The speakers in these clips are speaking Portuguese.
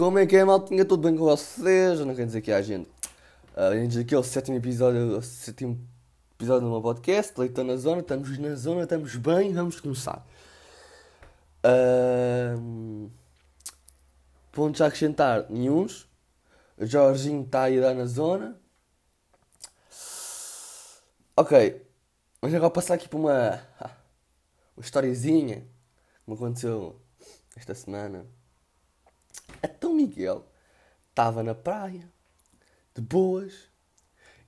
Como é que é, maltinha? Tudo bem com vocês? Não quero dizer que há gente. Uh, gente, aqui é o sétimo episódio, o sétimo episódio do meu podcast. Leitão na zona, estamos na zona, estamos bem, vamos começar. Uh, pontos a acrescentar, nenhuns. O Jorginho está a ir lá na zona. Ok, mas agora passar aqui para uma, uma historiezinha que me aconteceu esta semana. A Tão Miguel estava na praia, de boas,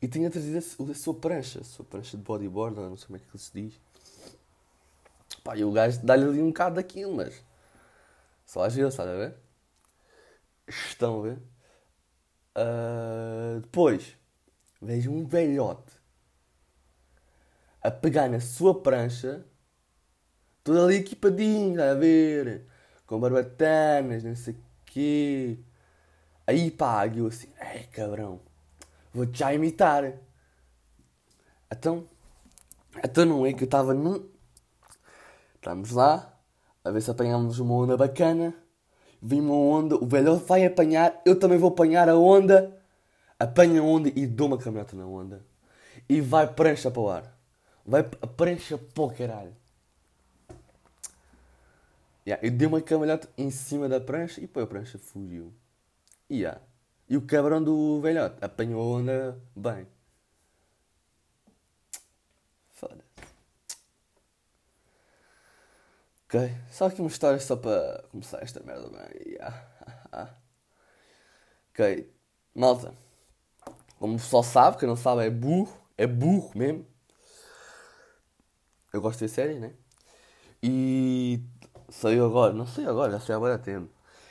e tinha trazido a, a sua prancha, a sua prancha de bodyboard, não sei como é que se diz. Pá, e o gajo dá-lhe ali um bocado daquilo, mas só às vezes, sabe a ver? Estão a ver? Uh, depois, vejo um velhote a pegar na sua prancha, todo ali equipadinho, está a ver? Com barbatanas, não sei o quê. Aí pá, eu assim, ei cabrão, vou-te já imitar. Então, então não é que eu estava num. Estamos lá, a ver se apanhamos uma onda bacana. Vim uma onda, o velho vai apanhar, eu também vou apanhar a onda. Apanha a onda e dou uma caminhota na onda. E vai prancha para o ar. Vai prancha para o caralho. Yeah, eu dei uma camalhota em cima da prancha e depois a prancha fugiu. Yeah. E o cabrão do velhote apanhou a onda bem. Foda-se. Ok, só aqui uma história só para começar esta merda bem. Yeah. ok, malta. Como o pessoal sabe, quem não sabe é burro. É burro mesmo. Eu gosto de séries, né? E saiu agora, não sei agora, já sei há muito tempo.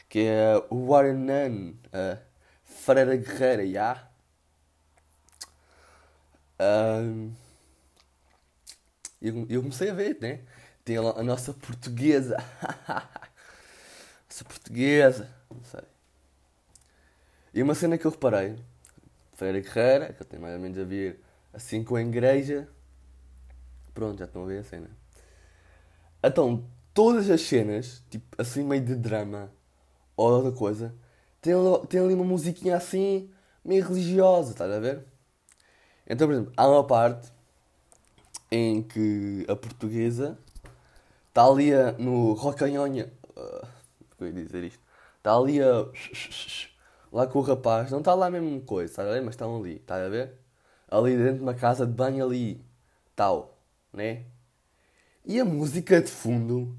Que é o Warren Nunn, a Freira Guerreira, já. Eu, eu comecei a ver, né? Tem a, a nossa portuguesa. nossa portuguesa. Não sei. E uma cena que eu reparei. Freira Guerreira, que eu tenho mais ou menos a ver assim com a igreja. Pronto, já estão a ver a cena. Então, todas as cenas, tipo, assim meio de drama ou outra coisa, tem, tem ali uma musiquinha assim, meio religiosa, estás a ver? Então, por exemplo, há uma parte em que a portuguesa está ali a, no rocanhonha. Uh, como eu ia dizer isto? Está ali a. Lá com o rapaz, não está lá mesmo coisa, estás a ver? Mas estão ali, estás a ver? Ali dentro de uma casa de banho, ali, tal né? E a música de fundo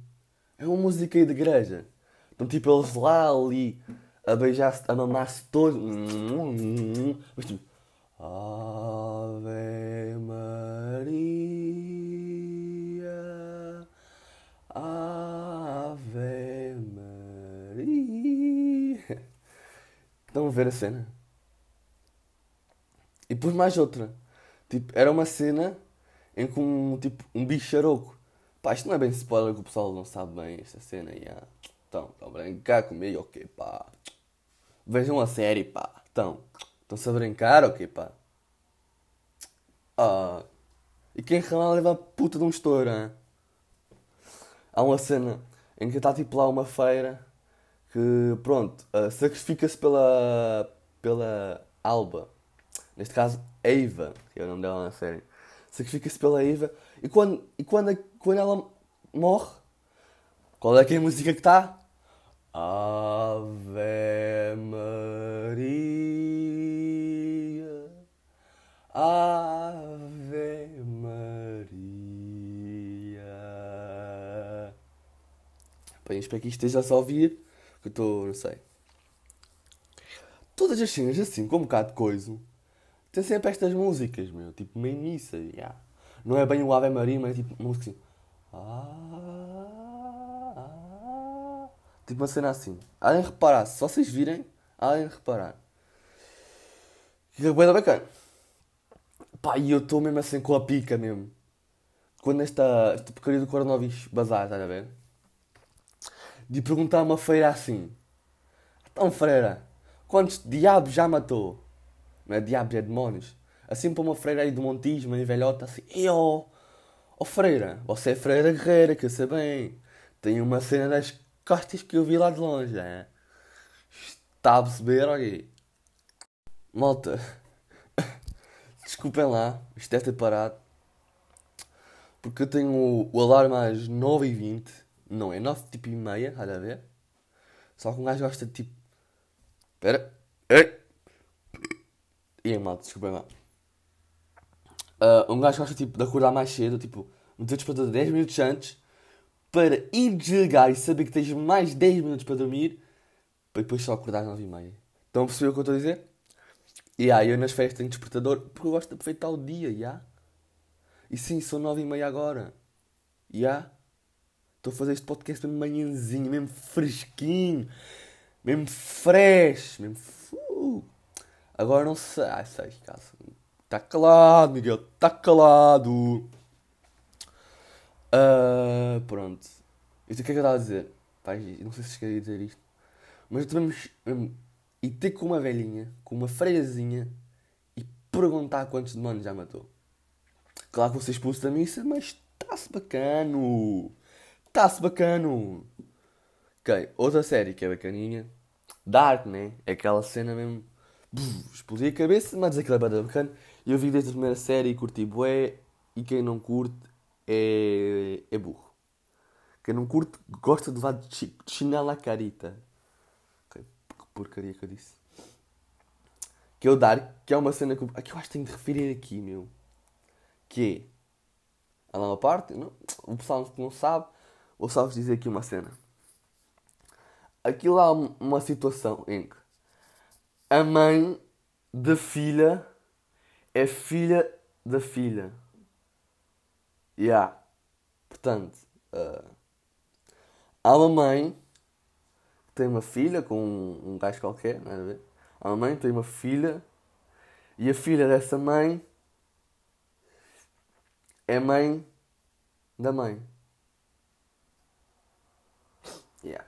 é uma música de igreja. Então, tipo, eles lá ali a beijar-se, a mamar-se todos. Mas tipo, Ave Maria, Ave Maria. Estão a ver a cena? E depois mais outra. Tipo, era uma cena em que um, tipo, um bicharoco. Pá, isto não é bem spoiler que o pessoal não sabe bem esta cena. Yeah. Então, estão a brincar comigo, ok, pá. Vejam a série, pá. Então, estão-se a brincar, ok, pá. Ah. E quem ralar leva a puta de um estouro, hein? Há uma cena em que está tipo lá uma feira que, pronto, uh, sacrifica-se pela, pela Alba. Neste caso, Eva, que é o nome dela na série sacrifica-se pela Eva. E quando, e quando, quando ela morre, qual é que é a música que está? Ave Maria, Ave Maria. Bem, espero que isto esteja a ouvir, que eu estou, não sei. Todas as cenas assim, com um bocado de coisa tem sempre estas músicas, meu, tipo meio missa, yeah. Não é bem o Ave Maria, mas é tipo música assim. Ah, ah, tipo uma cena assim. De reparar, se vocês virem, de reparar. E é bacana. Pá, e eu estou mesmo assim com a pica mesmo. Quando esta, esta porcaria do coronavírus bazar, estás a ver? De perguntar a uma feira assim: Então, freira, quantos diabos já matou? não é diabos, é demónios. Assim para uma freira aí do Montijo, uma velhota, assim, e ó, oh, freira, você é freira guerreira, que eu sei bem. Tem uma cena das costas que eu vi lá de longe, é? Está a perceber? Olha aí. Malta. Desculpem lá. Isto deve ter parado. Porque eu tenho o, alarme às 9h20. Não é 9 tipo e meia, estás a ver? Só que um gajo gosta de tipo. Espera. Ei! E aí, malta, desculpem lá. Uh, um gajo gosta tipo, de acordar mais cedo, tipo, meter o despertador 10 minutos antes para ir desligar e saber que tens mais 10 minutos para dormir para depois só acordar às 9 e meia. Estão a perceber o que eu estou a dizer? E aí, eu nas festas tenho despertador porque eu gosto de aproveitar o dia, já. Yeah? E sim, são 9 e meia agora. Já. Yeah? Estou a fazer este podcast mesmo manhãzinho, mesmo fresquinho, mesmo fresh, mesmo. Uh. Agora não sei. Ai, sei, caso. Está calado, Miguel, está calado. Uh, pronto. Isto o que é que eu estava a dizer? Pai, não sei se queria dizer isto. Mas devemos ir ter com uma velhinha, com uma freiazinha e perguntar quantos demônios já matou. Claro que você expulso da missa, mas está-se bacano. Está-se bacano. Ok, outra série que é bacaninha. Dark, né? É aquela cena mesmo. Explodir a cabeça, mas aquilo é bacana. Eu vi desde a primeira série e curti bué. E quem não curte é, é burro. Quem não curte gosta de levar de chinela à carita. Que porcaria que eu disse. Que é o Dark, que é uma cena que eu, que eu acho que tenho de referir aqui, meu. Que é. Há lá uma parte, não, o pessoal que não sabe, vou só vos dizer aqui uma cena. Aquilo há uma situação em que a mãe da filha é filha da filha. Yeah. Portanto, uh, há uma mãe que tem uma filha com um, um gajo qualquer, não é a ver? Há uma mãe que tem uma filha e a filha dessa mãe é mãe da mãe. Yeah.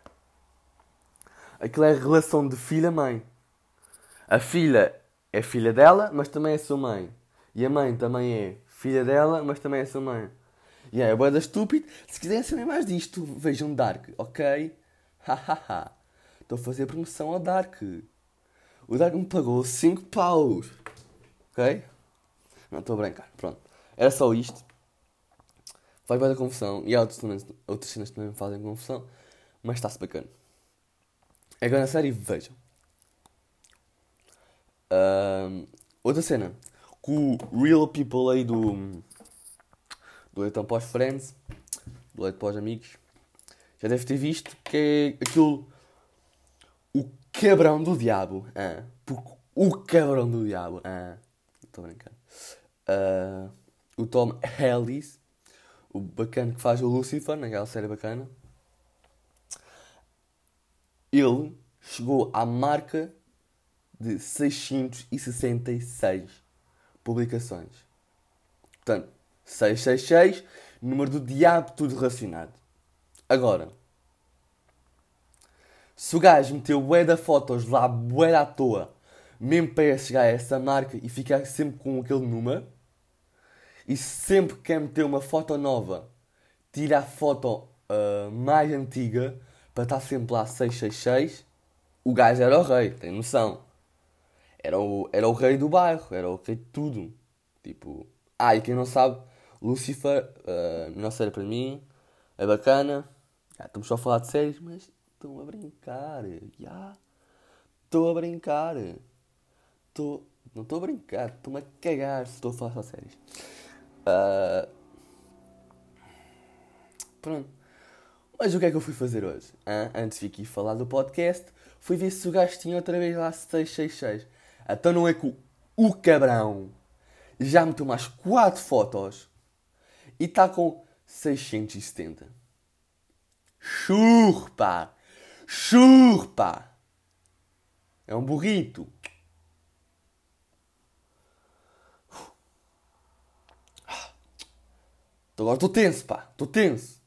Aquilo é a relação de filha-mãe. A filha é filha dela, mas também é sua mãe. E a mãe também é filha dela, mas também é sua mãe. E yeah, é boa da estúpido. Se quiserem saber mais disto, vejam Dark, ok? Hahaha. Estou a fazer promoção ao Dark. O Dark me pagou 5 paus. Ok? Não, estou a brincar. Pronto. Era só isto. Faz bem da confusão. E há outros, outras cenas também me fazem confusão. Mas está-se bacana. Agora na série, vejam. Uh, outra cena. Com o Real People aí do. Do Leitão pós Friends. Do Leite pós Amigos. Já deve ter visto que é aquilo. O cabrão do diabo. Ah, porque o cabrão do diabo. Estou a. Uh, o Tom Ellis. O bacana que faz o Lucifer, naquela série bacana. Ele chegou à marca de 666 publicações. Portanto, 666, número do diabo, tudo relacionado. Agora, se o gajo meteu bué da fotos lá, bué à toa, mesmo para chegar a essa marca e ficar sempre com aquele número, e sempre que quer meter uma foto nova, tira a foto uh, mais antiga para estar sempre lá 666, o gajo era o rei, tem noção. Era o, era o rei do bairro, era o rei de tudo. Tipo, ah, e quem não sabe, Lucifer, uh, melhor série para mim, é bacana. Já, estamos só a falar de séries, mas estão a brincar. Já. Estou a brincar. Estou. Não estou a brincar, estou-me a cagar se estou a falar só séries. Uh, pronto. Mas o que é que eu fui fazer hoje? Ah, antes de aqui falar do podcast, fui ver se o gajo tinha outra vez lá 666. Então não é que o cabrão já meteu mais 4 fotos e está com 670. Churpa! Churpa! É um burrito. Agora estou tenso, pá. Estou tenso.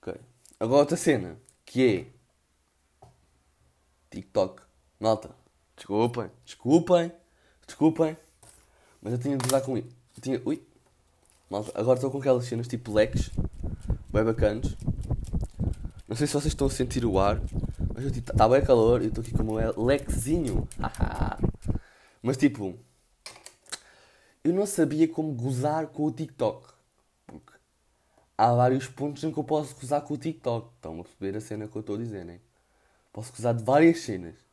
Ok. Agora outra cena. Que é... TikTok. Malta. Desculpem. Desculpem. Desculpem. Mas eu tinha de usar com isso. Tinha... Ui. Malta. Agora estou com aquelas cenas tipo leques. Bem bacanas. Não sei se vocês estão a sentir o ar. Mas Mas tipo, está bem calor e estou aqui com o meu lequezinho. Mas tipo, eu não sabia como gozar com o TikTok. Porque há vários pontos em que eu posso gozar com o TikTok. Estão a perceber a cena que eu estou a dizer, né? Posso gozar de várias cenas.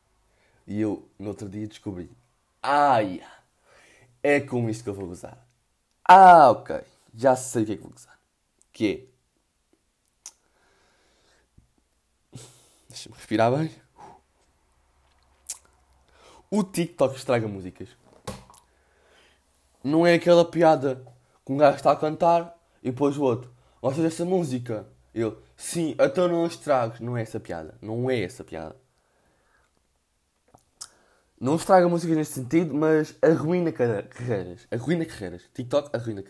E eu, no outro dia, descobri. Ah. É com isto que eu vou gozar. Ah, ok. Já sei o que é que vou gozar. Que é. Deixa-me respirar bem. O TikTok estraga músicas. Não é aquela piada que um gajo está a cantar e depois o outro. Gostas dessa música? Eu, sim, então não estragues. Não é essa piada. Não é essa piada. Não estraga músicas neste sentido, mas arruina carreiras. Arruina carreiras. TikTok arruina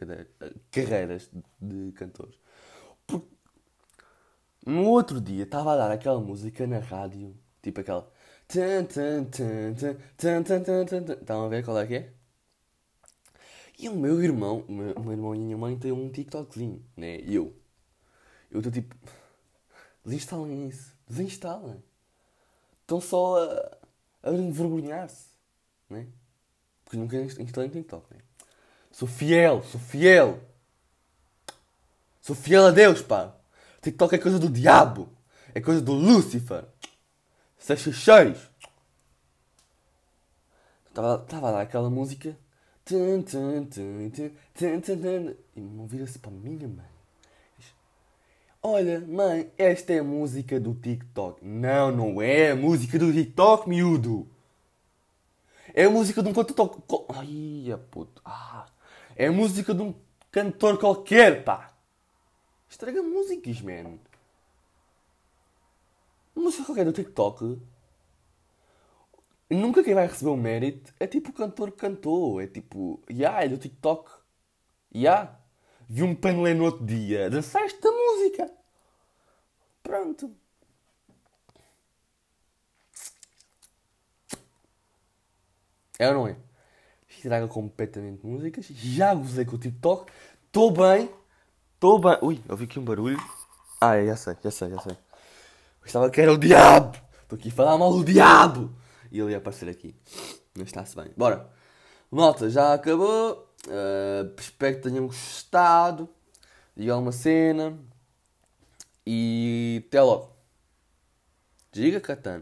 carreiras de cantores. Porque no outro dia estava a dar aquela música na rádio, tipo aquela. Estão a ver qual é que é? E o meu irmão, o meu, meu irmão e a minha mãe têm um TikTokzinho, né? E eu. Eu estou tipo. Desinstalem isso. Desinstalem. Estão só a a envergonhar-se, né? Porque nunca instalei no TikTok, né? Sou fiel, sou fiel. Sou fiel a Deus, pá. TikTok é coisa do diabo. É coisa do Lúcifer. cheios. Estava a dar aquela música. E me vira-se para minha mãe. Olha, mãe, esta é música do TikTok. Não, não é a música do TikTok, miúdo. É música de um cantor. Ai, puto. Ah, é música de um cantor qualquer, pá. Estraga músicas, man. Música qualquer do TikTok. Nunca quem vai receber o mérito é tipo o cantor que cantou. É tipo, ya, yeah, é do TikTok. Ya. Yeah. Vi um panelé no outro dia. Dançaste a música. Pronto. É ou não é? Estraga completamente músicas. Já gozei com o TikTok. Estou bem. Estou bem. Ui, ouvi aqui um barulho. Ah, é, já sei, já sei, já sei. Eu estava que era o diabo. Estou aqui a falar mal do diabo. E ele ia aparecer aqui. Mas está-se bem. Bora. Malta, já acabou. Uh, espero que tenham gostado. Diga uma cena. E até logo. Diga, Catano.